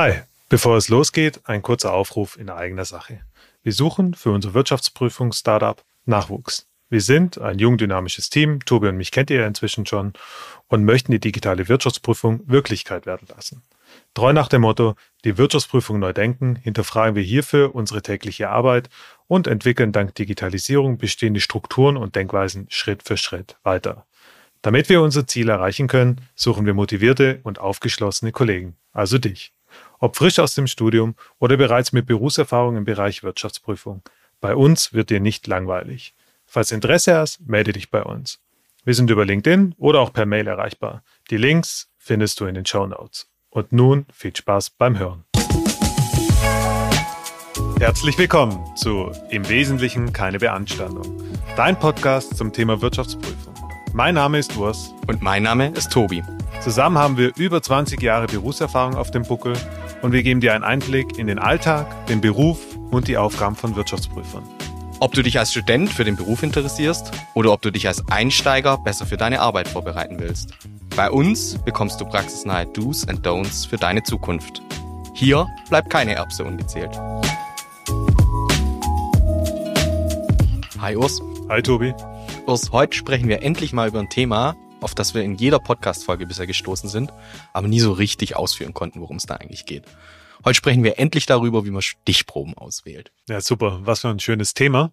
Hi, bevor es losgeht, ein kurzer Aufruf in eigener Sache. Wir suchen für unser Wirtschaftsprüfungs-Startup Nachwuchs. Wir sind ein jung dynamisches Team, Tobi und mich kennt ihr ja inzwischen schon, und möchten die digitale Wirtschaftsprüfung Wirklichkeit werden lassen. Treu nach dem Motto, die Wirtschaftsprüfung neu denken, hinterfragen wir hierfür unsere tägliche Arbeit und entwickeln dank Digitalisierung bestehende Strukturen und Denkweisen Schritt für Schritt weiter. Damit wir unser Ziel erreichen können, suchen wir motivierte und aufgeschlossene Kollegen, also dich. Ob frisch aus dem Studium oder bereits mit Berufserfahrung im Bereich Wirtschaftsprüfung. Bei uns wird dir nicht langweilig. Falls Interesse hast, melde dich bei uns. Wir sind über LinkedIn oder auch per Mail erreichbar. Die Links findest du in den Show Notes. Und nun viel Spaß beim Hören. Herzlich willkommen zu Im Wesentlichen keine Beanstandung, dein Podcast zum Thema Wirtschaftsprüfung. Mein Name ist Urs. Und mein Name ist Tobi. Zusammen haben wir über 20 Jahre Berufserfahrung auf dem Buckel und wir geben dir einen Einblick in den Alltag, den Beruf und die Aufgaben von Wirtschaftsprüfern. Ob du dich als Student für den Beruf interessierst oder ob du dich als Einsteiger besser für deine Arbeit vorbereiten willst. Bei uns bekommst du praxisnahe Do's and Don'ts für deine Zukunft. Hier bleibt keine Erbse ungezählt. Hi Urs. Hi Tobi. Urs, heute sprechen wir endlich mal über ein Thema, auf das wir in jeder Podcast-Folge bisher gestoßen sind, aber nie so richtig ausführen konnten, worum es da eigentlich geht. Heute sprechen wir endlich darüber, wie man Stichproben auswählt. Ja, super. Was für ein schönes Thema.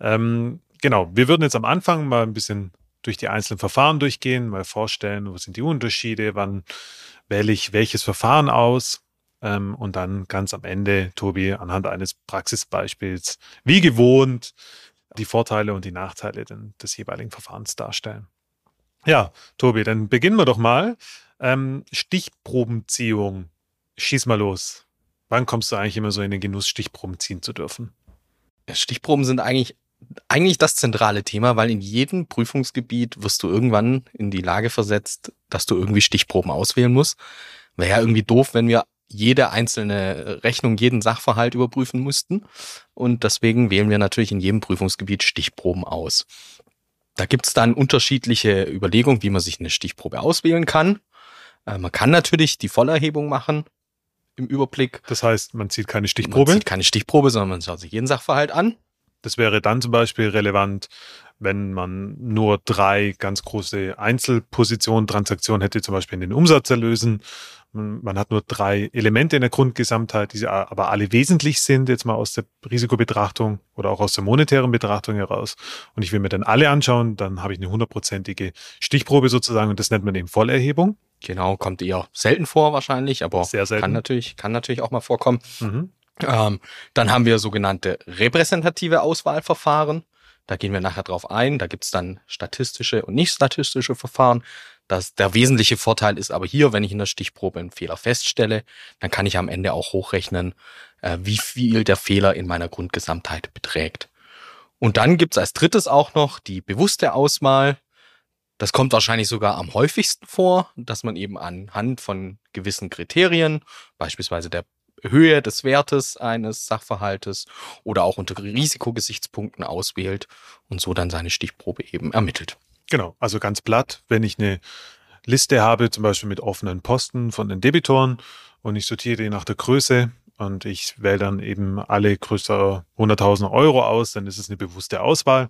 Ähm, genau, wir würden jetzt am Anfang mal ein bisschen durch die einzelnen Verfahren durchgehen, mal vorstellen, wo sind die Unterschiede, wann wähle ich welches Verfahren aus. Ähm, und dann ganz am Ende, Tobi, anhand eines Praxisbeispiels, wie gewohnt, die Vorteile und die Nachteile des jeweiligen Verfahrens darstellen. Ja, Tobi, dann beginnen wir doch mal. Ähm, Stichprobenziehung. Schieß mal los. Wann kommst du eigentlich immer so in den Genuss, Stichproben ziehen zu dürfen? Stichproben sind eigentlich, eigentlich das zentrale Thema, weil in jedem Prüfungsgebiet wirst du irgendwann in die Lage versetzt, dass du irgendwie Stichproben auswählen musst. Wäre ja irgendwie doof, wenn wir jede einzelne Rechnung, jeden Sachverhalt überprüfen müssten. Und deswegen wählen wir natürlich in jedem Prüfungsgebiet Stichproben aus. Da gibt's dann unterschiedliche Überlegungen, wie man sich eine Stichprobe auswählen kann. Äh, man kann natürlich die Vollerhebung machen im Überblick. Das heißt, man zieht keine Stichprobe? Man zieht keine Stichprobe, sondern man schaut sich jeden Sachverhalt an. Das wäre dann zum Beispiel relevant, wenn man nur drei ganz große Einzelpositionen, Transaktionen hätte, zum Beispiel in den Umsatzerlösen man hat nur drei Elemente in der Grundgesamtheit, die aber alle wesentlich sind, jetzt mal aus der Risikobetrachtung oder auch aus der monetären Betrachtung heraus. Und ich will mir dann alle anschauen, dann habe ich eine hundertprozentige Stichprobe sozusagen und das nennt man eben Vollerhebung. Genau, kommt eher selten vor wahrscheinlich, aber Sehr selten. kann natürlich, kann natürlich auch mal vorkommen. Mhm. Ähm, dann haben wir sogenannte repräsentative Auswahlverfahren. Da gehen wir nachher drauf ein. Da gibt's dann statistische und nicht statistische Verfahren. Das, der wesentliche Vorteil ist aber hier, wenn ich in der Stichprobe einen Fehler feststelle, dann kann ich am Ende auch hochrechnen, äh, wie viel der Fehler in meiner Grundgesamtheit beträgt. Und dann gibt's als drittes auch noch die bewusste Auswahl. Das kommt wahrscheinlich sogar am häufigsten vor, dass man eben anhand von gewissen Kriterien, beispielsweise der Höhe des Wertes eines Sachverhaltes oder auch unter Risikogesichtspunkten auswählt und so dann seine Stichprobe eben ermittelt. Genau, also ganz platt, wenn ich eine Liste habe, zum Beispiel mit offenen Posten von den Debitoren und ich sortiere die nach der Größe und ich wähle dann eben alle größer 100.000 Euro aus, dann ist es eine bewusste Auswahl.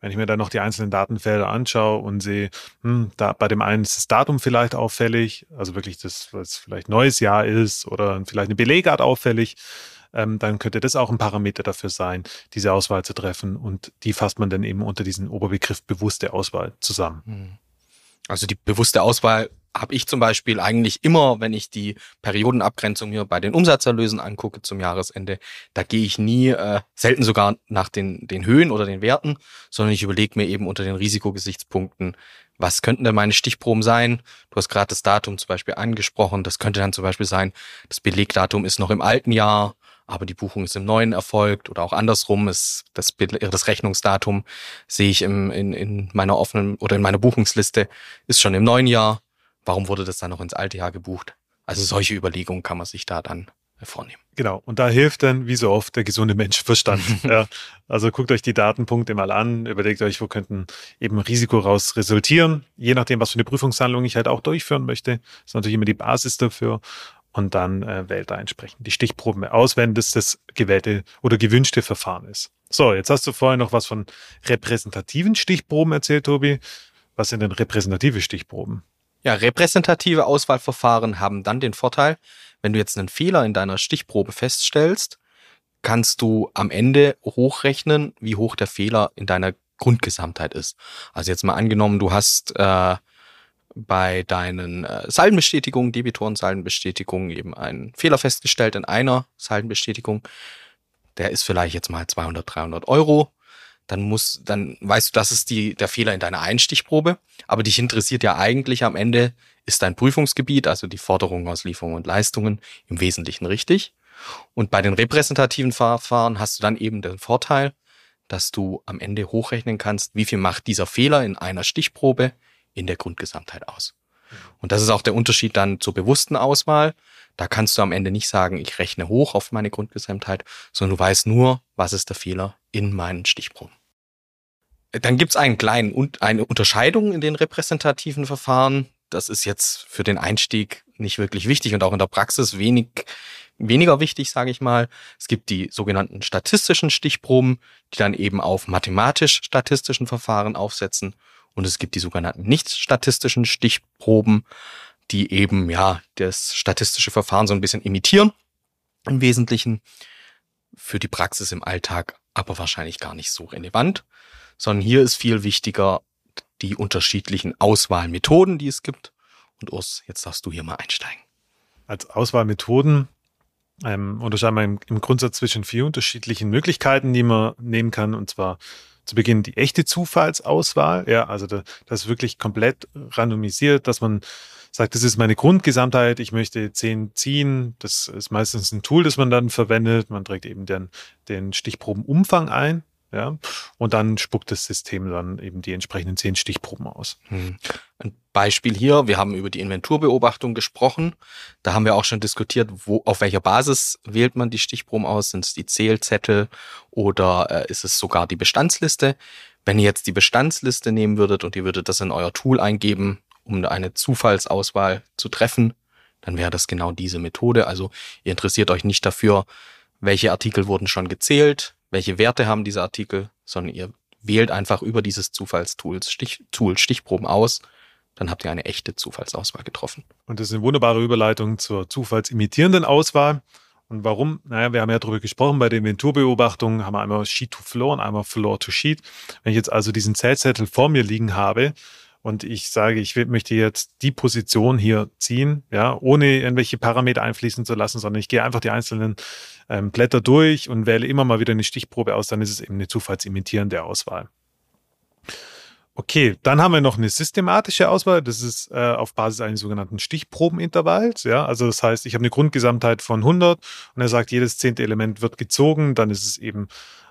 Wenn ich mir dann noch die einzelnen Datenfelder anschaue und sehe, hm, da bei dem einen ist das Datum vielleicht auffällig, also wirklich das, was vielleicht neues Jahr ist oder vielleicht eine Belegart auffällig, ähm, dann könnte das auch ein Parameter dafür sein, diese Auswahl zu treffen. Und die fasst man dann eben unter diesen Oberbegriff bewusste Auswahl zusammen. Hm. Also die bewusste Auswahl habe ich zum Beispiel eigentlich immer, wenn ich die Periodenabgrenzung hier bei den Umsatzerlösen angucke zum Jahresende, da gehe ich nie, äh, selten sogar nach den, den Höhen oder den Werten, sondern ich überlege mir eben unter den Risikogesichtspunkten, was könnten denn meine Stichproben sein? Du hast gerade das Datum zum Beispiel angesprochen. Das könnte dann zum Beispiel sein, das Belegdatum ist noch im alten Jahr aber die Buchung ist im neuen erfolgt oder auch andersrum ist das, das Rechnungsdatum sehe ich im, in, in meiner offenen oder in meiner Buchungsliste ist schon im neuen Jahr. Warum wurde das dann noch ins alte Jahr gebucht? Also solche Überlegungen kann man sich da dann vornehmen. Genau. Und da hilft dann, wie so oft, der gesunde Menschenverstand. ja. Also guckt euch die Datenpunkte mal an, überlegt euch, wo könnten eben Risiko raus resultieren. Je nachdem, was für eine Prüfungshandlung ich halt auch durchführen möchte. ist natürlich immer die Basis dafür. Und dann äh, wählt er entsprechend die Stichproben aus, wenn das das gewählte oder gewünschte Verfahren ist. So, jetzt hast du vorher noch was von repräsentativen Stichproben erzählt, Tobi. Was sind denn repräsentative Stichproben? Ja, repräsentative Auswahlverfahren haben dann den Vorteil, wenn du jetzt einen Fehler in deiner Stichprobe feststellst, kannst du am Ende hochrechnen, wie hoch der Fehler in deiner Grundgesamtheit ist. Also jetzt mal angenommen, du hast äh, bei deinen äh, Saldenbestätigungen, Debitoren-Saldenbestätigungen eben einen Fehler festgestellt in einer Saldenbestätigung. Der ist vielleicht jetzt mal 200, 300 Euro. Dann muss, dann weißt du, das ist die, der Fehler in deiner Einstichprobe. Aber dich interessiert ja eigentlich am Ende, ist dein Prüfungsgebiet, also die Forderungen aus Lieferungen und Leistungen im Wesentlichen richtig. Und bei den repräsentativen Verfahren hast du dann eben den Vorteil, dass du am Ende hochrechnen kannst, wie viel macht dieser Fehler in einer Stichprobe in der Grundgesamtheit aus. Und das ist auch der Unterschied dann zur bewussten Auswahl. Da kannst du am Ende nicht sagen, ich rechne hoch auf meine Grundgesamtheit, sondern du weißt nur, was ist der Fehler in meinen Stichproben. Dann gibt es einen kleinen, eine Unterscheidung in den repräsentativen Verfahren. Das ist jetzt für den Einstieg nicht wirklich wichtig und auch in der Praxis wenig, weniger wichtig, sage ich mal. Es gibt die sogenannten statistischen Stichproben, die dann eben auf mathematisch-statistischen Verfahren aufsetzen und es gibt die sogenannten nicht statistischen Stichproben, die eben ja das statistische Verfahren so ein bisschen imitieren im Wesentlichen. Für die Praxis im Alltag aber wahrscheinlich gar nicht so relevant, sondern hier ist viel wichtiger die unterschiedlichen Auswahlmethoden, die es gibt. Und Urs, jetzt darfst du hier mal einsteigen. Als Auswahlmethoden ähm, unterscheiden wir im, im Grundsatz zwischen vier unterschiedlichen Möglichkeiten, die man nehmen kann. Und zwar zu Beginn die echte Zufallsauswahl. Ja, also da, das wirklich komplett randomisiert, dass man sagt, das ist meine Grundgesamtheit, ich möchte zehn ziehen. Das ist meistens ein Tool, das man dann verwendet. Man trägt eben den, den Stichprobenumfang ein. Ja, und dann spuckt das System dann eben die entsprechenden zehn Stichproben aus. Hm. Ein Beispiel hier, wir haben über die Inventurbeobachtung gesprochen. Da haben wir auch schon diskutiert, wo, auf welcher Basis wählt man die Stichproben aus? Sind es die Zählzettel oder äh, ist es sogar die Bestandsliste? Wenn ihr jetzt die Bestandsliste nehmen würdet und ihr würdet das in euer Tool eingeben, um eine Zufallsauswahl zu treffen, dann wäre das genau diese Methode. Also ihr interessiert euch nicht dafür, welche Artikel wurden schon gezählt, welche Werte haben diese Artikel, sondern ihr wählt einfach über dieses Zufallstool Stich, Tool Stichproben aus. Dann habt ihr eine echte Zufallsauswahl getroffen. Und das ist eine wunderbare Überleitung zur zufallsimitierenden Auswahl. Und warum? Naja, wir haben ja darüber gesprochen, bei den Inventurbeobachtungen haben wir einmal Sheet to Floor und einmal Floor to Sheet. Wenn ich jetzt also diesen Zählzettel vor mir liegen habe und ich sage, ich möchte jetzt die Position hier ziehen, ja, ohne irgendwelche Parameter einfließen zu lassen, sondern ich gehe einfach die einzelnen ähm, Blätter durch und wähle immer mal wieder eine Stichprobe aus, dann ist es eben eine zufallsimitierende Auswahl. Okay, dann haben wir noch eine systematische Auswahl. Das ist äh, auf Basis eines sogenannten Stichprobenintervalls. Ja, also das heißt, ich habe eine Grundgesamtheit von 100 und er sagt, jedes zehnte Element wird gezogen. Dann ist es eben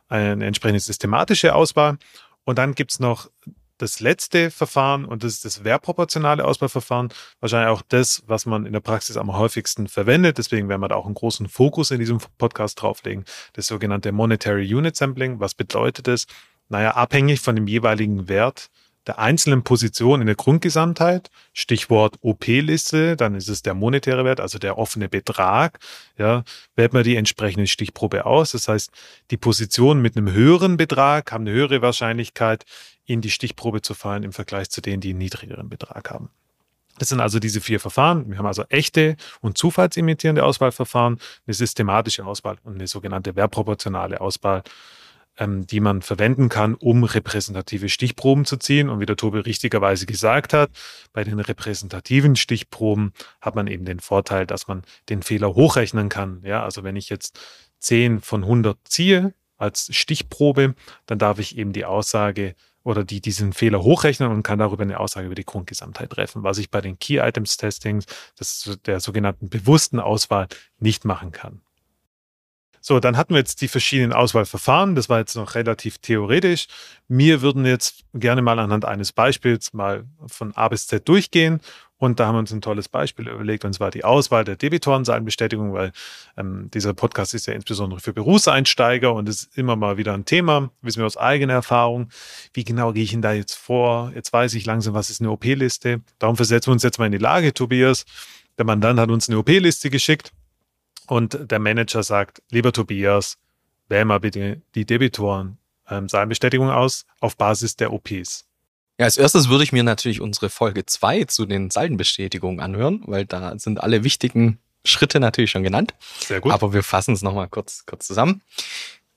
eine entsprechende systematische Auswahl. Und dann gibt es noch das letzte Verfahren und das ist das wehrproportionale Auswahlverfahren. Wahrscheinlich auch das, was man in der Praxis am häufigsten verwendet. Deswegen werden wir da auch einen großen Fokus in diesem Podcast drauflegen. Das sogenannte Monetary Unit Sampling. Was bedeutet das? Naja, abhängig von dem jeweiligen Wert der einzelnen Position in der Grundgesamtheit, Stichwort OP-Liste, dann ist es der monetäre Wert, also der offene Betrag, ja, wählt man die entsprechende Stichprobe aus. Das heißt, die Positionen mit einem höheren Betrag haben eine höhere Wahrscheinlichkeit, in die Stichprobe zu fallen im Vergleich zu denen, die einen niedrigeren Betrag haben. Das sind also diese vier Verfahren. Wir haben also echte und zufallsimitierende Auswahlverfahren, eine systematische Auswahl und eine sogenannte wehrproportionale Auswahl ähm, die man verwenden kann, um repräsentative Stichproben zu ziehen. Und wie der Tobi richtigerweise gesagt hat, bei den repräsentativen Stichproben hat man eben den Vorteil, dass man den Fehler hochrechnen kann. Ja, also wenn ich jetzt 10 von 100 ziehe als Stichprobe, dann darf ich eben die Aussage oder die diesen Fehler hochrechnen und kann darüber eine Aussage über die Grundgesamtheit treffen, was ich bei den Key Items Testings, das der sogenannten bewussten Auswahl, nicht machen kann. So, dann hatten wir jetzt die verschiedenen Auswahlverfahren. Das war jetzt noch relativ theoretisch. Wir würden jetzt gerne mal anhand eines Beispiels mal von A bis Z durchgehen. Und da haben wir uns ein tolles Beispiel überlegt, und zwar die Auswahl der Debitorenseitenbestätigung, weil ähm, dieser Podcast ist ja insbesondere für Berufseinsteiger und ist immer mal wieder ein Thema, wissen wir aus eigener Erfahrung. Wie genau gehe ich denn da jetzt vor? Jetzt weiß ich langsam, was ist eine OP-Liste. Darum versetzen wir uns jetzt mal in die Lage, Tobias Der Mandant hat uns eine OP-Liste geschickt und der Manager sagt, lieber Tobias, wähl mal bitte die Debitoren ähm, aus auf Basis der OPs. Ja, als erstes würde ich mir natürlich unsere Folge 2 zu den Saldenbestätigungen anhören, weil da sind alle wichtigen Schritte natürlich schon genannt. Sehr gut. Aber wir fassen es nochmal kurz, kurz zusammen.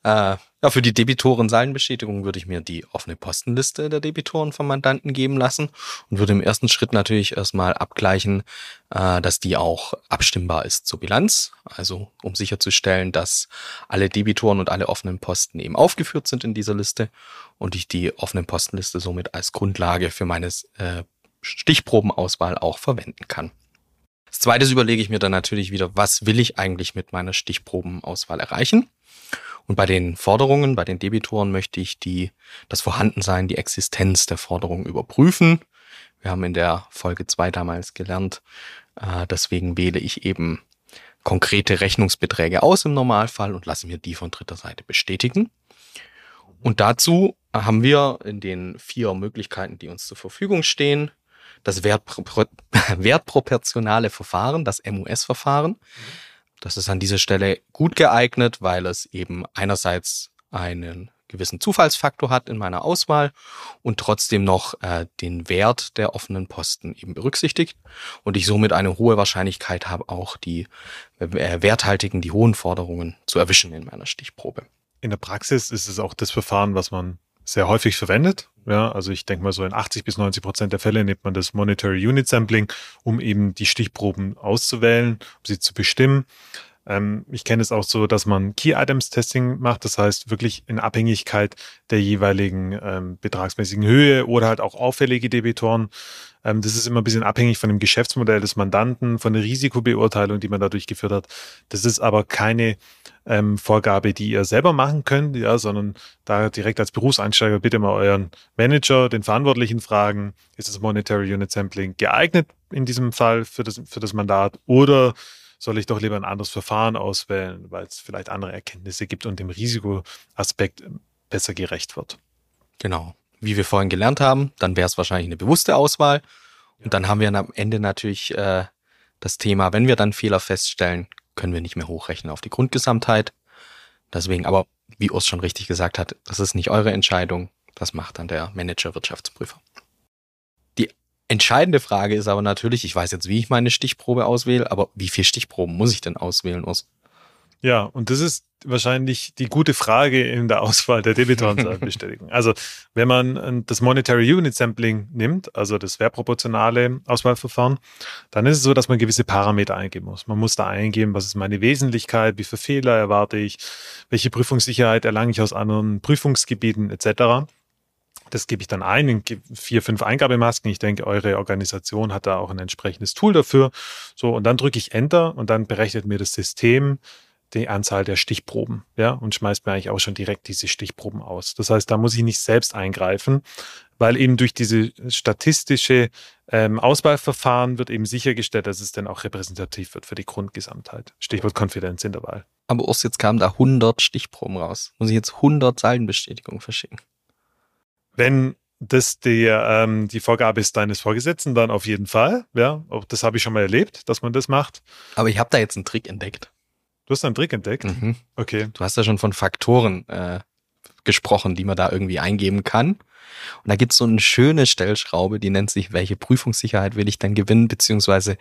Äh, ja, für die Debitoren-Saldenbestätigung würde ich mir die offene Postenliste der Debitoren vom Mandanten geben lassen und würde im ersten Schritt natürlich erstmal abgleichen, äh, dass die auch abstimmbar ist zur Bilanz. Also um sicherzustellen, dass alle Debitoren und alle offenen Posten eben aufgeführt sind in dieser Liste und ich die offenen Postenliste somit als Grundlage für meine äh, Stichprobenauswahl auch verwenden kann. Als zweites überlege ich mir dann natürlich wieder, was will ich eigentlich mit meiner Stichprobenauswahl erreichen? Und bei den Forderungen, bei den Debitoren möchte ich die, das Vorhandensein, die Existenz der Forderungen überprüfen. Wir haben in der Folge zwei damals gelernt, äh, deswegen wähle ich eben konkrete Rechnungsbeträge aus im Normalfall und lasse mir die von dritter Seite bestätigen. Und dazu haben wir in den vier Möglichkeiten, die uns zur Verfügung stehen, das Wertpro wertproportionale Verfahren, das MUS-Verfahren. Das ist an dieser Stelle gut geeignet, weil es eben einerseits einen gewissen Zufallsfaktor hat in meiner Auswahl und trotzdem noch äh, den Wert der offenen Posten eben berücksichtigt und ich somit eine hohe Wahrscheinlichkeit habe, auch die äh, werthaltigen, die hohen Forderungen zu erwischen in meiner Stichprobe. In der Praxis ist es auch das Verfahren, was man sehr häufig verwendet. Ja, also ich denke mal so in 80 bis 90 Prozent der Fälle nimmt man das Monetary Unit Sampling, um eben die Stichproben auszuwählen, um sie zu bestimmen. Ähm, ich kenne es auch so, dass man Key Items Testing macht, das heißt wirklich in Abhängigkeit der jeweiligen ähm, betragsmäßigen Höhe oder halt auch auffällige Debitoren. Ähm, das ist immer ein bisschen abhängig von dem Geschäftsmodell des Mandanten, von der Risikobeurteilung, die man da durchgeführt hat. Das ist aber keine ähm, Vorgabe, die ihr selber machen könnt, ja, sondern da direkt als Berufseinsteiger bitte mal euren Manager, den Verantwortlichen fragen, ist das Monetary Unit Sampling geeignet in diesem Fall für das, für das Mandat oder soll ich doch lieber ein anderes Verfahren auswählen, weil es vielleicht andere Erkenntnisse gibt und dem Risikoaspekt ähm, besser gerecht wird. Genau. Wie wir vorhin gelernt haben, dann wäre es wahrscheinlich eine bewusste Auswahl. Und dann haben wir am Ende natürlich äh, das Thema, wenn wir dann Fehler feststellen, können wir nicht mehr hochrechnen auf die Grundgesamtheit. Deswegen, aber wie Urs schon richtig gesagt hat, das ist nicht eure Entscheidung. Das macht dann der Manager Wirtschaftsprüfer. Entscheidende Frage ist aber natürlich, ich weiß jetzt, wie ich meine Stichprobe auswähle, aber wie viele Stichproben muss ich denn auswählen, Urs? Ja, und das ist wahrscheinlich die gute Frage in der Auswahl der Debitorenbestätigung. also, wenn man das Monetary Unit Sampling nimmt, also das wertproportionale Auswahlverfahren, dann ist es so, dass man gewisse Parameter eingeben muss. Man muss da eingeben, was ist meine Wesentlichkeit, wie viele Fehler erwarte ich, welche Prüfungssicherheit erlange ich aus anderen Prüfungsgebieten etc. Das gebe ich dann ein in vier, fünf Eingabemasken. Ich denke, eure Organisation hat da auch ein entsprechendes Tool dafür. So, und dann drücke ich Enter und dann berechnet mir das System die Anzahl der Stichproben, ja, und schmeißt mir eigentlich auch schon direkt diese Stichproben aus. Das heißt, da muss ich nicht selbst eingreifen, weil eben durch diese statistische ähm, Auswahlverfahren wird eben sichergestellt, dass es dann auch repräsentativ wird für die Grundgesamtheit. Stichwort Konfidenzintervall. Aber Urs, jetzt kamen da 100 Stichproben raus. Muss ich jetzt 100 Zeilenbestätigungen verschicken? Wenn das die, ähm, die Vorgabe ist deines Vorgesetzten, dann auf jeden Fall. Ja, auch das habe ich schon mal erlebt, dass man das macht. Aber ich habe da jetzt einen Trick entdeckt. Du hast einen Trick entdeckt? Mhm. Okay. Du hast ja schon von Faktoren äh, gesprochen, die man da irgendwie eingeben kann. Und da gibt es so eine schöne Stellschraube, die nennt sich, welche Prüfungssicherheit will ich denn gewinnen, beziehungsweise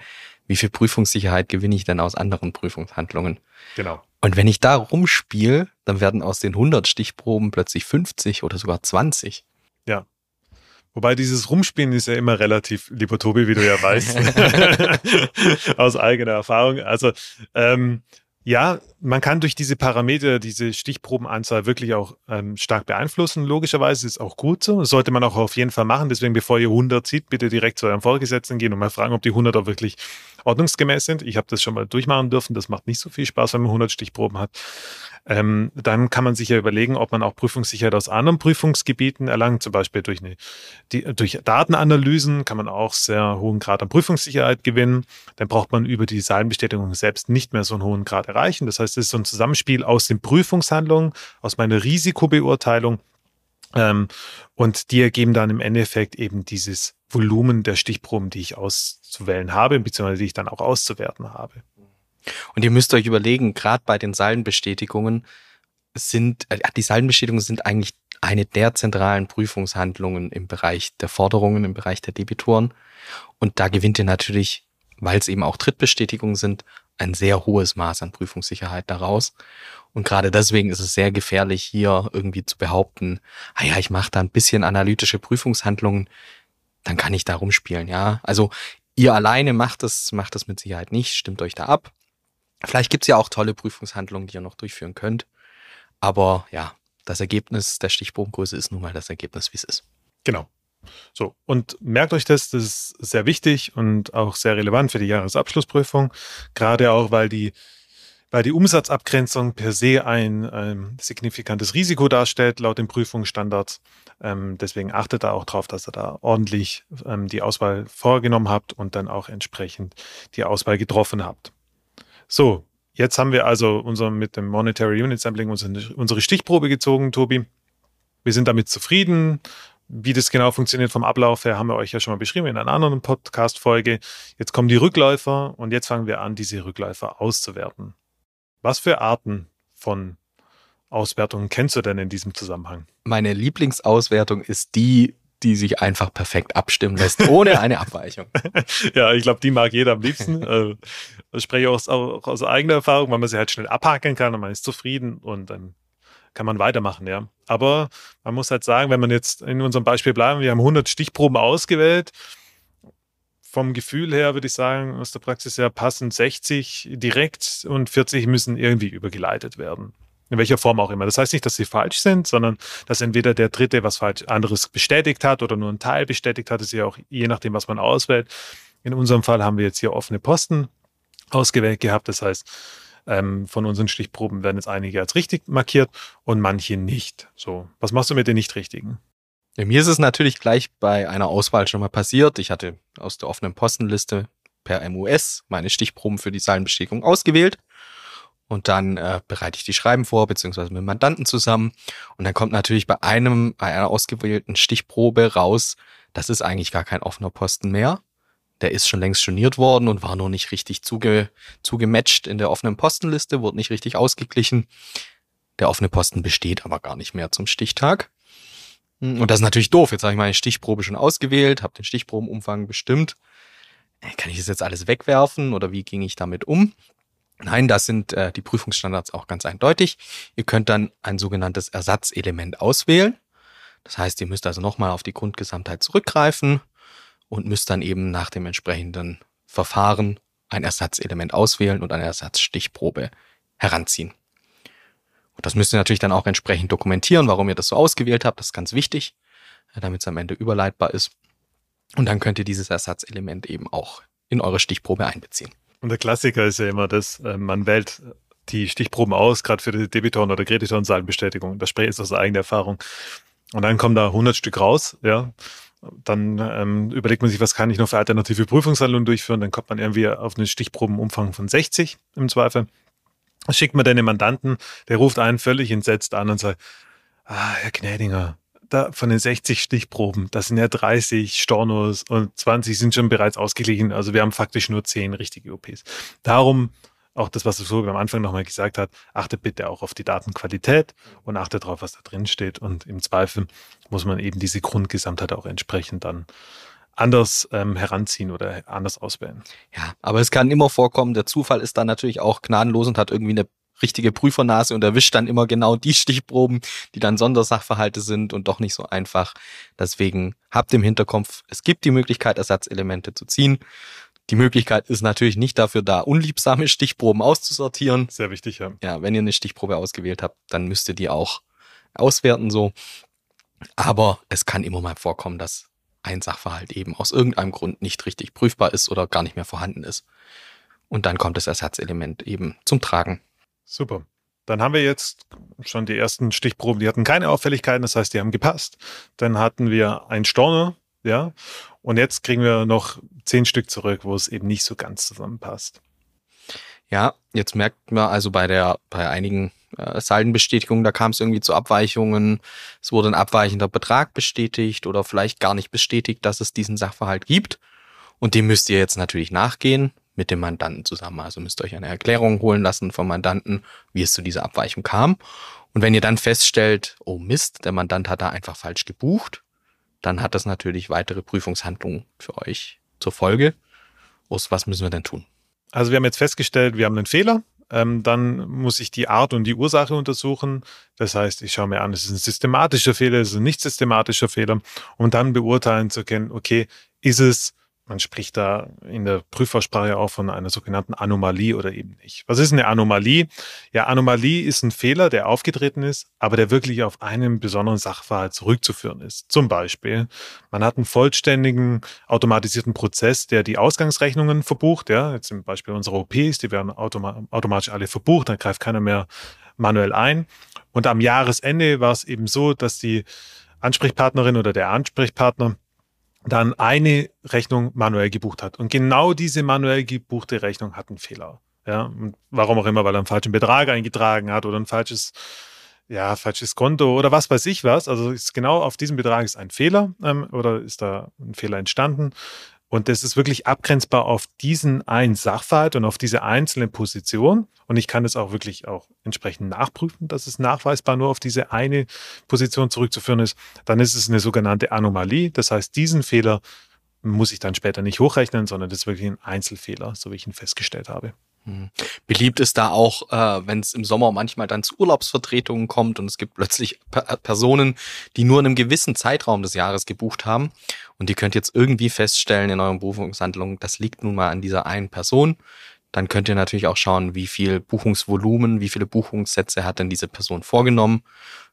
wie viel Prüfungssicherheit gewinne ich denn aus anderen Prüfungshandlungen. Genau. Und wenn ich da rumspiele, dann werden aus den 100 Stichproben plötzlich 50 oder sogar 20. Ja. Wobei dieses Rumspielen ist ja immer relativ, lieber Tobi, wie du ja weißt, aus eigener Erfahrung. Also ähm, ja, man kann durch diese Parameter, diese Stichprobenanzahl wirklich auch ähm, stark beeinflussen. Logischerweise ist auch gut so. Das sollte man auch auf jeden Fall machen. Deswegen, bevor ihr 100 zieht, bitte direkt zu eurem Vorgesetzten gehen und mal fragen, ob die 100 auch wirklich ordnungsgemäß sind. Ich habe das schon mal durchmachen dürfen. Das macht nicht so viel Spaß, wenn man 100 Stichproben hat. Ähm, dann kann man sich ja überlegen, ob man auch Prüfungssicherheit aus anderen Prüfungsgebieten erlangt, zum Beispiel durch, eine, die, durch Datenanalysen kann man auch sehr hohen Grad an Prüfungssicherheit gewinnen. Dann braucht man über die Seitenbestätigung selbst nicht mehr so einen hohen Grad erreichen. Das heißt, es ist so ein Zusammenspiel aus den Prüfungshandlungen, aus meiner Risikobeurteilung Ähm, und die ergeben dann im Endeffekt eben dieses Volumen der Stichproben, die ich auszuwählen habe, beziehungsweise die ich dann auch auszuwerten habe. Und ihr müsst euch überlegen, gerade bei den Saldenbestätigungen sind, äh, die Saldenbestätigungen sind eigentlich eine der zentralen Prüfungshandlungen im Bereich der Forderungen, im Bereich der Debitoren. Und da gewinnt ihr natürlich, weil es eben auch Trittbestätigungen sind, ein sehr hohes Maß an Prüfungssicherheit daraus. Und gerade deswegen ist es sehr gefährlich, hier irgendwie zu behaupten, ah ja, ich mache da ein bisschen analytische Prüfungshandlungen, dann kann ich da rumspielen, ja. Also ihr alleine macht es, macht es mit Sicherheit nicht, stimmt euch da ab. Vielleicht gibt's ja auch tolle Prüfungshandlungen, die ihr noch durchführen könnt. Aber ja, das Ergebnis der Stichprobengröße ist nun mal das Ergebnis, wie es ist. Genau. So, und merkt euch das, das ist sehr wichtig und auch sehr relevant für die Jahresabschlussprüfung, gerade auch, weil die, weil die Umsatzabgrenzung per se ein, ein signifikantes Risiko darstellt, laut den Prüfungsstandards. Ähm, deswegen achtet da auch drauf, dass ihr da ordentlich ähm, die Auswahl vorgenommen habt und dann auch entsprechend die Auswahl getroffen habt. So, jetzt haben wir also unser, mit dem Monetary Unit Sampling unsere, unsere Stichprobe gezogen, Tobi. Wir sind damit zufrieden. Wie das genau funktioniert vom Ablauf her, haben wir euch ja schon mal beschrieben in einer anderen Podcast-Folge. Jetzt kommen die Rückläufer und jetzt fangen wir an, diese Rückläufer auszuwerten. Was für Arten von Auswertungen kennst du denn in diesem Zusammenhang? Meine Lieblingsauswertung ist die, die sich einfach perfekt abstimmen lässt, ohne eine Abweichung. ja, ich glaube, die mag jeder am liebsten. äh, ich spreche auch, auch aus eigener Erfahrung, weil man sie halt schnell abhaken kann und man ist zufrieden und dann kann man weitermachen, ja. Aber man muss halt sagen, wenn man jetzt in unserem Beispiel bleiben, wir haben 100 Stichproben ausgewählt. Vom Gefühl her würde ich sagen, aus der Praxis her passen 60 direkt und 40 müssen irgendwie übergeleitet werden. In welcher Form auch immer. Das heißt nicht, dass sie falsch sind, sondern dass entweder der Dritte was falsch anderes bestätigt hat oder nur ein Teil bestätigt hat. Das ist ja auch je nachdem, was man auswählt. In unserem Fall haben wir jetzt hier offene Posten ausgewählt gehabt. Das heißt, ähm, von unseren Stichproben werden jetzt einige als richtig markiert und manche nicht. So, was machst du mit den nicht richtigen? Ja, mir ist es natürlich gleich bei einer Auswahl schon mal passiert. Ich hatte aus der offenen Postenliste per MUS meine Stichproben für die Zahlenbestätigung ausgewählt und dann äh, bereite ich die Schreiben vor, beziehungsweise mit dem Mandanten zusammen. Und dann kommt natürlich bei einem, bei einer ausgewählten Stichprobe raus, das ist eigentlich gar kein offener Posten mehr. Der ist schon längst storniert worden und war noch nicht richtig zuge, zugematcht in der offenen Postenliste, wurde nicht richtig ausgeglichen. Der offene Posten besteht aber gar nicht mehr zum Stichtag. Und das ist natürlich doof. Jetzt habe ich meine Stichprobe schon ausgewählt, habe den Stichprobenumfang bestimmt. Äh, kann ich das jetzt alles wegwerfen oder wie ging ich damit um? Nein, das sind äh, die Prüfungsstandards auch ganz eindeutig. Ihr könnt dann ein sogenanntes Ersatzelement auswählen. Das heißt, ihr müsst also nochmal auf die Grundgesamtheit zurückgreifen und müsst dann eben nach dem entsprechenden Verfahren ein Ersatzelement auswählen und eine Ersatzstichprobe heranziehen. Und das müsst ihr natürlich dann auch entsprechend dokumentieren, warum ihr das so ausgewählt habt. Das ist ganz wichtig, damit es am Ende überleitbar ist. Und dann könnt ihr dieses Ersatzelement eben auch in eure Stichprobe einbeziehen. Und der Klassiker ist ja immer das, äh, man wählt die Stichproben aus, gerade für die Debitoren- oder Kreditoren-Seitenbestätigung. Das spreche ich aus eigener Erfahrung. Und dann kommen da 100 Stück raus, ja. Dann ähm, überlegt man sich, was kann ich noch für alternative Prüfungshandlungen durchführen. Dann kommt man irgendwie auf einen Stichprobenumfang von 60 im Zweifel. schickt man dann den Mandanten, der ruft einen völlig entsetzt an und sagt, ah, Herr Gnädinger, da von den 60 Stichproben, das sind ja 30 Stornos und 20 sind schon bereits ausgeglichen. Also wir haben faktisch nur 10 richtige OPs. Darum auch das, was so am Anfang nochmal gesagt hat, achtet bitte auch auf die Datenqualität und achtet darauf, was da drin steht. Und im Zweifel muss man eben diese Grundgesamtheit auch entsprechend dann anders ähm, heranziehen oder anders auswählen. Ja, aber es kann immer vorkommen, der Zufall ist dann natürlich auch gnadenlos und hat irgendwie eine richtige Prüfernase und erwischt dann immer genau die Stichproben, die dann Sondersachverhalte sind und doch nicht so einfach. Deswegen habt im Hinterkopf, es gibt die Möglichkeit, Ersatzelemente zu ziehen. Die Möglichkeit ist natürlich nicht dafür da, unliebsame Stichproben auszusortieren. Sehr wichtig, ja. Ja, wenn ihr eine Stichprobe ausgewählt habt, dann müsst ihr die auch auswerten so. Aber es kann immer mal vorkommen, dass ein Sachverhalt eben aus irgendeinem Grund nicht richtig prüfbar ist oder gar nicht mehr vorhanden ist. Und dann kommt das Ersatzelement eben zum Tragen. Super. Dann haben wir jetzt schon die ersten Stichproben, die hatten keine Auffälligkeiten, das heißt, die haben gepasst. Dann hatten wir ein Storner, ja. Und jetzt kriegen wir noch zehn Stück zurück, wo es eben nicht so ganz zusammenpasst. Ja, jetzt merkt man also bei der, bei einigen äh, Saldenbestätigung, da kam es irgendwie zu Abweichungen, es wurde ein abweichender Betrag bestätigt oder vielleicht gar nicht bestätigt, dass es diesen Sachverhalt gibt. Und dem müsst ihr jetzt natürlich nachgehen mit dem Mandanten zusammen. Also müsst ihr euch eine Erklärung holen lassen vom Mandanten, wie es zu dieser Abweichung kam. Und wenn ihr dann feststellt, oh Mist, der Mandant hat da einfach falsch gebucht, dann hat das natürlich weitere Prüfungshandlungen für euch zur Folge. Urs, was müssen wir denn tun? Also wir haben jetzt festgestellt, wir haben einen Fehler. Ähm, dann muss ich die Art und die Ursache untersuchen. Das heißt, ich schaue mir an, ist es ein systematischer Fehler, ist es ein nicht systematischer Fehler, um dann beurteilen zu können, okay, ist es man spricht da in der Prüfersprache auch von einer sogenannten Anomalie oder eben nicht. Was ist eine Anomalie? Ja, Anomalie ist ein Fehler, der aufgetreten ist, aber der wirklich auf einen besonderen Sachverhalt zurückzuführen ist. Zum Beispiel, man hat einen vollständigen automatisierten Prozess, der die Ausgangsrechnungen verbucht. Ja, jetzt zum Beispiel unsere OPs, die werden automa automatisch alle verbucht, dann greift keiner mehr manuell ein. Und am Jahresende war es eben so, dass die Ansprechpartnerin oder der Ansprechpartner dann eine Rechnung manuell gebucht hat. Und genau diese manuell gebuchte Rechnung hat einen Fehler. Ja, warum auch immer, weil er einen falschen Betrag eingetragen hat oder ein falsches, ja, falsches Konto oder was weiß ich was. Also ist genau auf diesem Betrag ist ein Fehler ähm, oder ist da ein Fehler entstanden. Und das ist wirklich abgrenzbar auf diesen einen Sachverhalt und auf diese einzelne Position. Und ich kann es auch wirklich auch entsprechend nachprüfen, dass es nachweisbar nur auf diese eine Position zurückzuführen ist. Dann ist es eine sogenannte Anomalie. Das heißt, diesen Fehler muss ich dann später nicht hochrechnen, sondern das ist wirklich ein Einzelfehler, so wie ich ihn festgestellt habe. Hm. Beliebt ist da auch, äh, wenn es im Sommer manchmal dann zu Urlaubsvertretungen kommt und es gibt plötzlich P Personen, die nur in einem gewissen Zeitraum des Jahres gebucht haben und die könnt jetzt irgendwie feststellen in euren Buchungshandlungen, das liegt nun mal an dieser einen Person. Dann könnt ihr natürlich auch schauen, wie viel Buchungsvolumen, wie viele Buchungssätze hat denn diese Person vorgenommen.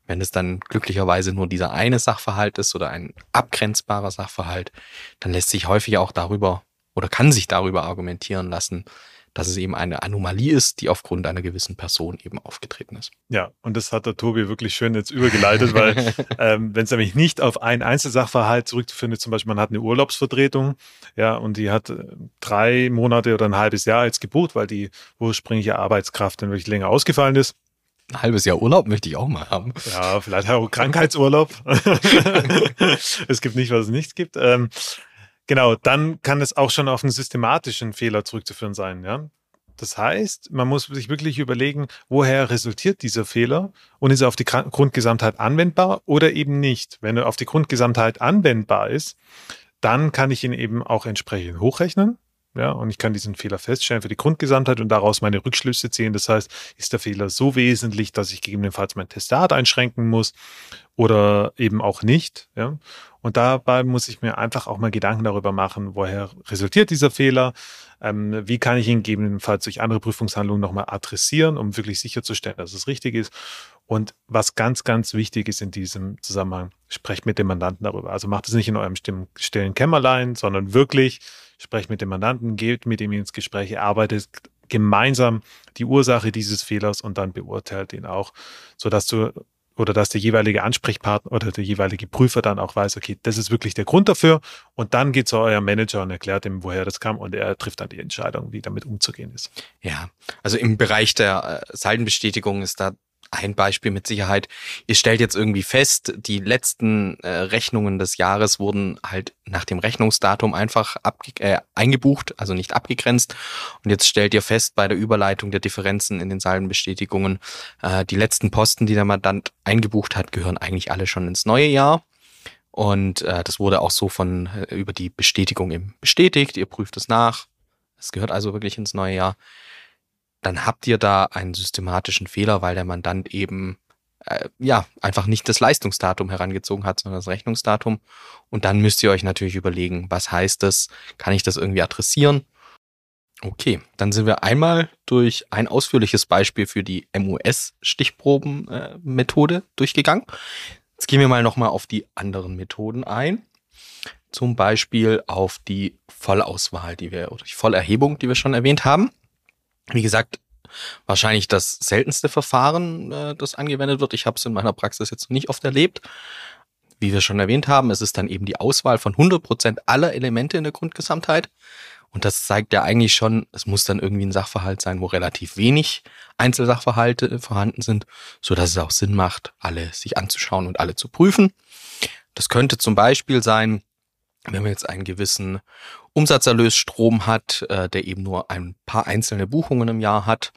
Wenn es dann glücklicherweise nur dieser eine Sachverhalt ist oder ein abgrenzbarer Sachverhalt, dann lässt sich häufig auch darüber oder kann sich darüber argumentieren lassen, dass es eben eine Anomalie ist, die aufgrund einer gewissen Person eben aufgetreten ist. Ja, und das hat der Tobi wirklich schön jetzt übergeleitet, weil ähm, wenn es nämlich nicht auf einen Einzelsachverhalt zurückzuführen ist, zum Beispiel man hat eine Urlaubsvertretung, ja, und die hat äh, drei Monate oder ein halbes Jahr jetzt gebucht, weil die ursprüngliche Arbeitskraft dann wirklich länger ausgefallen ist. Ein halbes Jahr Urlaub möchte ich auch mal haben. Ja, vielleicht auch Krankheitsurlaub. es gibt nicht, was es nicht gibt. Ähm, Genau, dann kann es auch schon auf einen systematischen Fehler zurückzuführen sein. Ja? Das heißt, man muss sich wirklich überlegen, woher resultiert dieser Fehler und ist er auf die Grundgesamtheit anwendbar oder eben nicht. Wenn er auf die Grundgesamtheit anwendbar ist, dann kann ich ihn eben auch entsprechend hochrechnen. Ja, und ich kann diesen Fehler feststellen für die Grundgesamtheit und daraus meine Rückschlüsse ziehen. Das heißt, ist der Fehler so wesentlich, dass ich gegebenenfalls mein Testat einschränken muss oder eben auch nicht. Ja? Und dabei muss ich mir einfach auch mal Gedanken darüber machen, woher resultiert dieser Fehler, ähm, wie kann ich ihn gegebenenfalls durch andere Prüfungshandlungen nochmal adressieren, um wirklich sicherzustellen, dass es richtig ist. Und was ganz, ganz wichtig ist in diesem Zusammenhang, sprecht mit dem Mandanten darüber. Also macht es nicht in eurem stillen Kämmerlein, sondern wirklich sprecht mit dem Mandanten, geht mit ihm ins Gespräch, erarbeitet gemeinsam die Ursache dieses Fehlers und dann beurteilt ihn auch, sodass du oder dass der jeweilige Ansprechpartner oder der jeweilige Prüfer dann auch weiß, okay, das ist wirklich der Grund dafür. Und dann geht zu eurem Manager und erklärt ihm, woher das kam und er trifft dann die Entscheidung, wie damit umzugehen ist. Ja, also im Bereich der äh, Saldenbestätigung ist da ein Beispiel mit Sicherheit. Ihr stellt jetzt irgendwie fest, die letzten äh, Rechnungen des Jahres wurden halt nach dem Rechnungsdatum einfach äh, eingebucht, also nicht abgegrenzt. Und jetzt stellt ihr fest bei der Überleitung der Differenzen in den Saldenbestätigungen, äh, die letzten Posten, die der Mandant eingebucht hat, gehören eigentlich alle schon ins neue Jahr. Und äh, das wurde auch so von äh, über die Bestätigung eben bestätigt. Ihr prüft es nach. Es gehört also wirklich ins neue Jahr dann habt ihr da einen systematischen Fehler, weil der Mandant eben äh, ja einfach nicht das Leistungsdatum herangezogen hat, sondern das Rechnungsdatum. Und dann müsst ihr euch natürlich überlegen, was heißt das? Kann ich das irgendwie adressieren? Okay, dann sind wir einmal durch ein ausführliches Beispiel für die MUS-Stichproben-Methode äh, durchgegangen. Jetzt gehen wir mal nochmal auf die anderen Methoden ein. Zum Beispiel auf die Vollauswahl, die wir, oder die Vollerhebung, die wir schon erwähnt haben. Wie gesagt, wahrscheinlich das seltenste Verfahren, äh, das angewendet wird. Ich habe es in meiner Praxis jetzt nicht oft erlebt. Wie wir schon erwähnt haben, es ist dann eben die Auswahl von 100% aller Elemente in der Grundgesamtheit. Und das zeigt ja eigentlich schon, es muss dann irgendwie ein Sachverhalt sein, wo relativ wenig Einzelsachverhalte vorhanden sind, so dass es auch Sinn macht, alle sich anzuschauen und alle zu prüfen. Das könnte zum Beispiel sein, wenn man jetzt einen gewissen Umsatzerlösstrom hat, äh, der eben nur ein paar einzelne Buchungen im Jahr hat,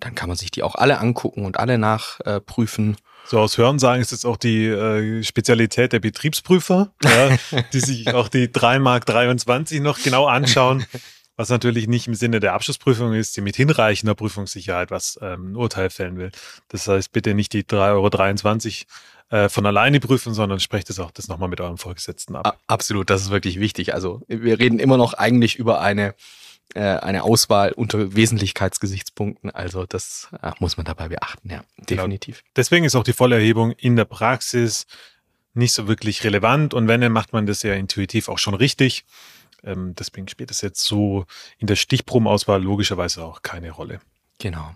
dann kann man sich die auch alle angucken und alle nachprüfen. So aus Hörensagen ist jetzt auch die äh, Spezialität der Betriebsprüfer, ja, die sich auch die 3 Mark 23 noch genau anschauen, was natürlich nicht im Sinne der Abschlussprüfung ist, die mit hinreichender Prüfungssicherheit was ähm, ein Urteil fällen will. Das heißt, bitte nicht die 3,23 Euro äh, von alleine prüfen, sondern sprecht es auch das nochmal mit eurem Vorgesetzten ab. Absolut, das ist wirklich wichtig. Also wir reden immer noch eigentlich über eine äh, eine Auswahl unter Wesentlichkeitsgesichtspunkten. Also das äh, muss man dabei beachten, ja, genau. definitiv. Genau. Deswegen ist auch die Vollerhebung in der Praxis nicht so wirklich relevant und wenn, dann macht man das ja intuitiv auch schon richtig. Ähm, deswegen spielt es jetzt so in der Stichprobenauswahl logischerweise auch keine Rolle. Genau.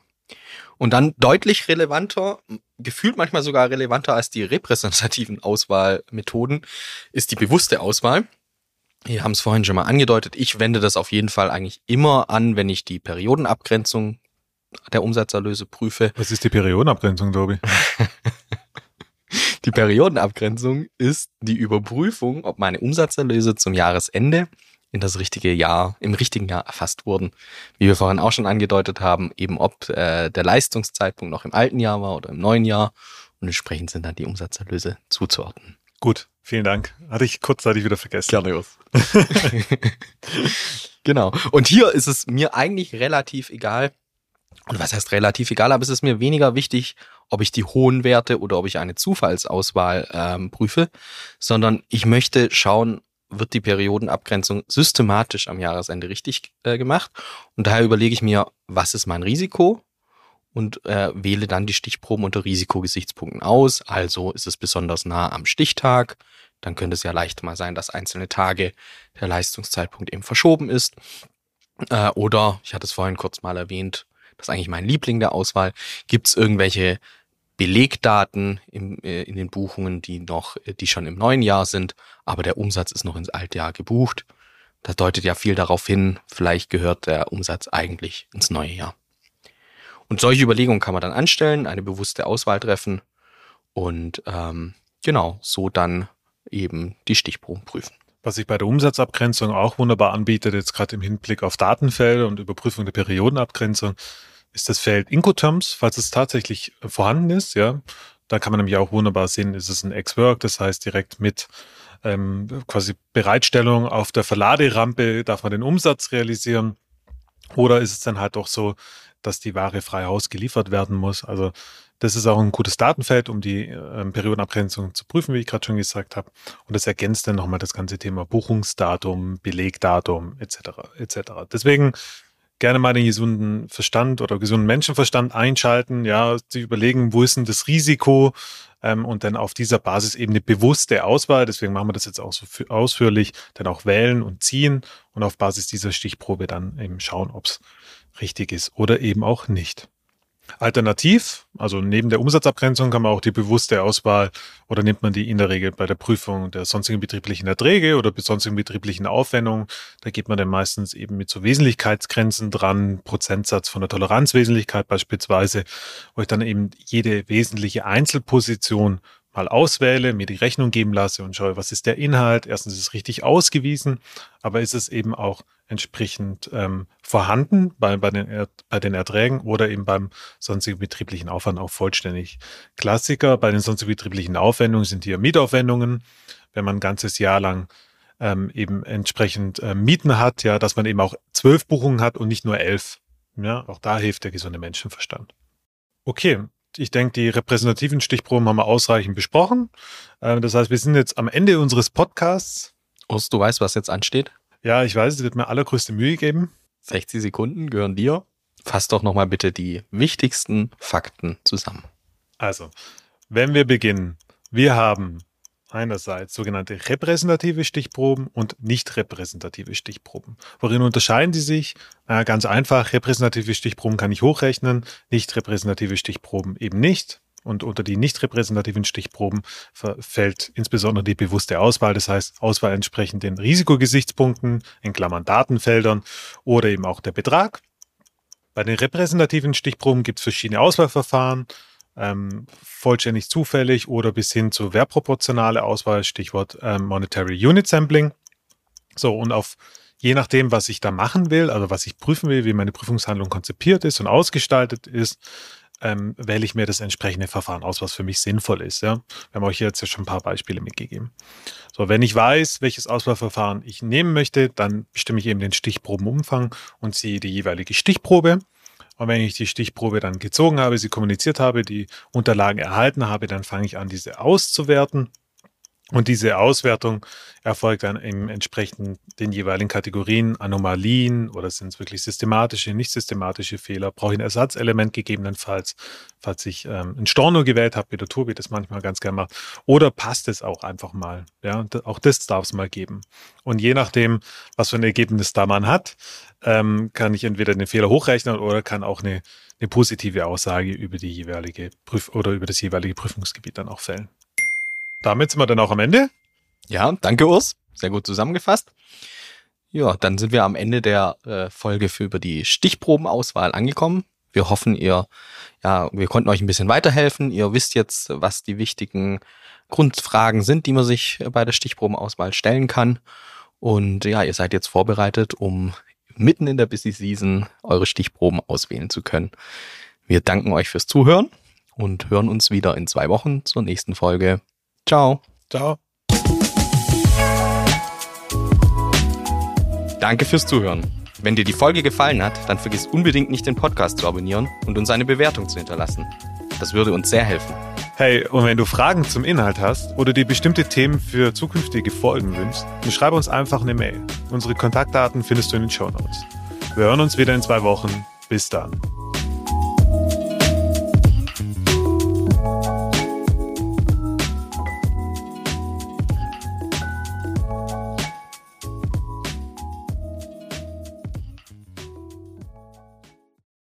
Und dann deutlich relevanter, gefühlt manchmal sogar relevanter als die repräsentativen Auswahlmethoden, ist die bewusste Auswahl. Wir haben es vorhin schon mal angedeutet. Ich wende das auf jeden Fall eigentlich immer an, wenn ich die Periodenabgrenzung der Umsatzerlöse prüfe. Was ist die Periodenabgrenzung, Tobi? die Periodenabgrenzung ist die Überprüfung, ob meine Umsatzerlöse zum Jahresende in das richtige Jahr, im richtigen Jahr erfasst wurden. Wie wir vorhin auch schon angedeutet haben, eben ob äh, der Leistungszeitpunkt noch im alten Jahr war oder im neuen Jahr. Und entsprechend sind dann die Umsatzerlöse zuzuordnen. Gut, vielen Dank. Hatte ich kurzzeitig wieder vergessen. Gerne, Jos. genau. Und hier ist es mir eigentlich relativ egal. Und was heißt relativ egal, aber es ist mir weniger wichtig, ob ich die hohen Werte oder ob ich eine Zufallsauswahl ähm, prüfe, sondern ich möchte schauen, wird die Periodenabgrenzung systematisch am Jahresende richtig äh, gemacht. Und daher überlege ich mir, was ist mein Risiko? und äh, wähle dann die Stichproben unter Risikogesichtspunkten aus. Also ist es besonders nah am Stichtag. Dann könnte es ja leicht mal sein, dass einzelne Tage der Leistungszeitpunkt eben verschoben ist. Äh, oder, ich hatte es vorhin kurz mal erwähnt, das ist eigentlich mein Liebling der Auswahl. Gibt es irgendwelche Belegdaten im, äh, in den Buchungen, die noch, die schon im neuen Jahr sind, aber der Umsatz ist noch ins alte Jahr gebucht. Das deutet ja viel darauf hin, vielleicht gehört der Umsatz eigentlich ins neue Jahr. Und solche Überlegungen kann man dann anstellen, eine bewusste Auswahl treffen und ähm, genau so dann eben die Stichproben prüfen. Was sich bei der Umsatzabgrenzung auch wunderbar anbietet, jetzt gerade im Hinblick auf Datenfelder und Überprüfung der Periodenabgrenzung, ist das Feld Incoterms, falls es tatsächlich vorhanden ist. Ja, da kann man nämlich auch wunderbar sehen, ist es ein Ex-Work, das heißt direkt mit ähm, quasi Bereitstellung auf der Verladerampe darf man den Umsatz realisieren. Oder ist es dann halt doch so, dass die Ware frei Haus geliefert werden muss. Also das ist auch ein gutes Datenfeld, um die äh, Periodenabgrenzung zu prüfen, wie ich gerade schon gesagt habe. Und das ergänzt dann nochmal das ganze Thema Buchungsdatum, Belegdatum etc. etc. Deswegen gerne mal den gesunden Verstand oder gesunden Menschenverstand einschalten, ja, zu überlegen, wo ist denn das Risiko ähm, und dann auf dieser Basis eben eine bewusste Auswahl, deswegen machen wir das jetzt auch so ausführlich, dann auch wählen und ziehen und auf Basis dieser Stichprobe dann eben schauen, ob es richtig ist oder eben auch nicht. Alternativ, also neben der Umsatzabgrenzung kann man auch die bewusste Auswahl oder nimmt man die in der Regel bei der Prüfung der sonstigen betrieblichen Erträge oder sonstigen betrieblichen Aufwendungen. Da geht man dann meistens eben mit so Wesentlichkeitsgrenzen dran, Prozentsatz von der Toleranzwesentlichkeit beispielsweise, wo ich dann eben jede wesentliche Einzelposition mal auswähle, mir die Rechnung geben lasse und schaue, was ist der Inhalt. Erstens ist es richtig ausgewiesen, aber ist es eben auch entsprechend ähm, vorhanden bei, bei, den bei den Erträgen oder eben beim sonstigen betrieblichen Aufwand auch vollständig. Klassiker bei den sonstigen betrieblichen Aufwendungen sind hier Mietaufwendungen, wenn man ein ganzes Jahr lang ähm, eben entsprechend äh, Mieten hat, ja, dass man eben auch zwölf Buchungen hat und nicht nur elf. Ja, auch da hilft der gesunde Menschenverstand. Okay, ich denke, die repräsentativen Stichproben haben wir ausreichend besprochen. Äh, das heißt, wir sind jetzt am Ende unseres Podcasts. Urs, du weißt, was jetzt ansteht? Ja, ich weiß, es wird mir allergrößte Mühe geben. 60 Sekunden gehören dir. Fass doch nochmal bitte die wichtigsten Fakten zusammen. Also, wenn wir beginnen, wir haben einerseits sogenannte repräsentative Stichproben und nicht repräsentative Stichproben. Worin unterscheiden die sich? Äh, ganz einfach, repräsentative Stichproben kann ich hochrechnen, nicht repräsentative Stichproben eben nicht. Und unter die nicht repräsentativen Stichproben fällt insbesondere die bewusste Auswahl, das heißt Auswahl entsprechend den Risikogesichtspunkten, in Klammern Datenfeldern oder eben auch der Betrag. Bei den repräsentativen Stichproben gibt es verschiedene Auswahlverfahren, ähm, vollständig zufällig oder bis hin zu wertproportionale Auswahl, Stichwort ähm, Monetary Unit Sampling. So, und auf je nachdem, was ich da machen will, also was ich prüfen will, wie meine Prüfungshandlung konzipiert ist und ausgestaltet ist, ähm, wähle ich mir das entsprechende Verfahren aus, was für mich sinnvoll ist. Ja? Wir haben euch jetzt ja schon ein paar Beispiele mitgegeben. So, wenn ich weiß, welches Auswahlverfahren ich nehmen möchte, dann bestimme ich eben den Stichprobenumfang und ziehe die jeweilige Stichprobe. Und wenn ich die Stichprobe dann gezogen habe, sie kommuniziert habe, die Unterlagen erhalten habe, dann fange ich an, diese auszuwerten und diese Auswertung erfolgt dann im entsprechend den jeweiligen Kategorien Anomalien oder sind es wirklich systematische, nicht systematische Fehler. Brauche ich ein Ersatzelement gegebenenfalls, falls ich ähm, ein Storno gewählt habe, wie der Tobi das manchmal ganz gerne macht. Oder passt es auch einfach mal? Ja, auch das darf es mal geben. Und je nachdem, was für ein Ergebnis da man hat, ähm, kann ich entweder den Fehler hochrechnen oder kann auch eine, eine positive Aussage über die jeweilige Prüf oder über das jeweilige Prüfungsgebiet dann auch fällen. Damit sind wir dann auch am Ende. Ja, danke Urs. Sehr gut zusammengefasst. Ja, dann sind wir am Ende der äh, Folge für über die Stichprobenauswahl angekommen. Wir hoffen, ihr, ja, wir konnten euch ein bisschen weiterhelfen. Ihr wisst jetzt, was die wichtigen Grundfragen sind, die man sich bei der Stichprobenauswahl stellen kann. Und ja, ihr seid jetzt vorbereitet, um mitten in der Busy Season eure Stichproben auswählen zu können. Wir danken euch fürs Zuhören und hören uns wieder in zwei Wochen zur nächsten Folge. Ciao. Ciao. Danke fürs Zuhören. Wenn dir die Folge gefallen hat, dann vergiss unbedingt nicht den Podcast zu abonnieren und uns eine Bewertung zu hinterlassen. Das würde uns sehr helfen. Hey, und wenn du Fragen zum Inhalt hast oder dir bestimmte Themen für zukünftige Folgen wünschst, dann schreibe uns einfach eine Mail. Unsere Kontaktdaten findest du in den Show Notes. Wir hören uns wieder in zwei Wochen. Bis dann.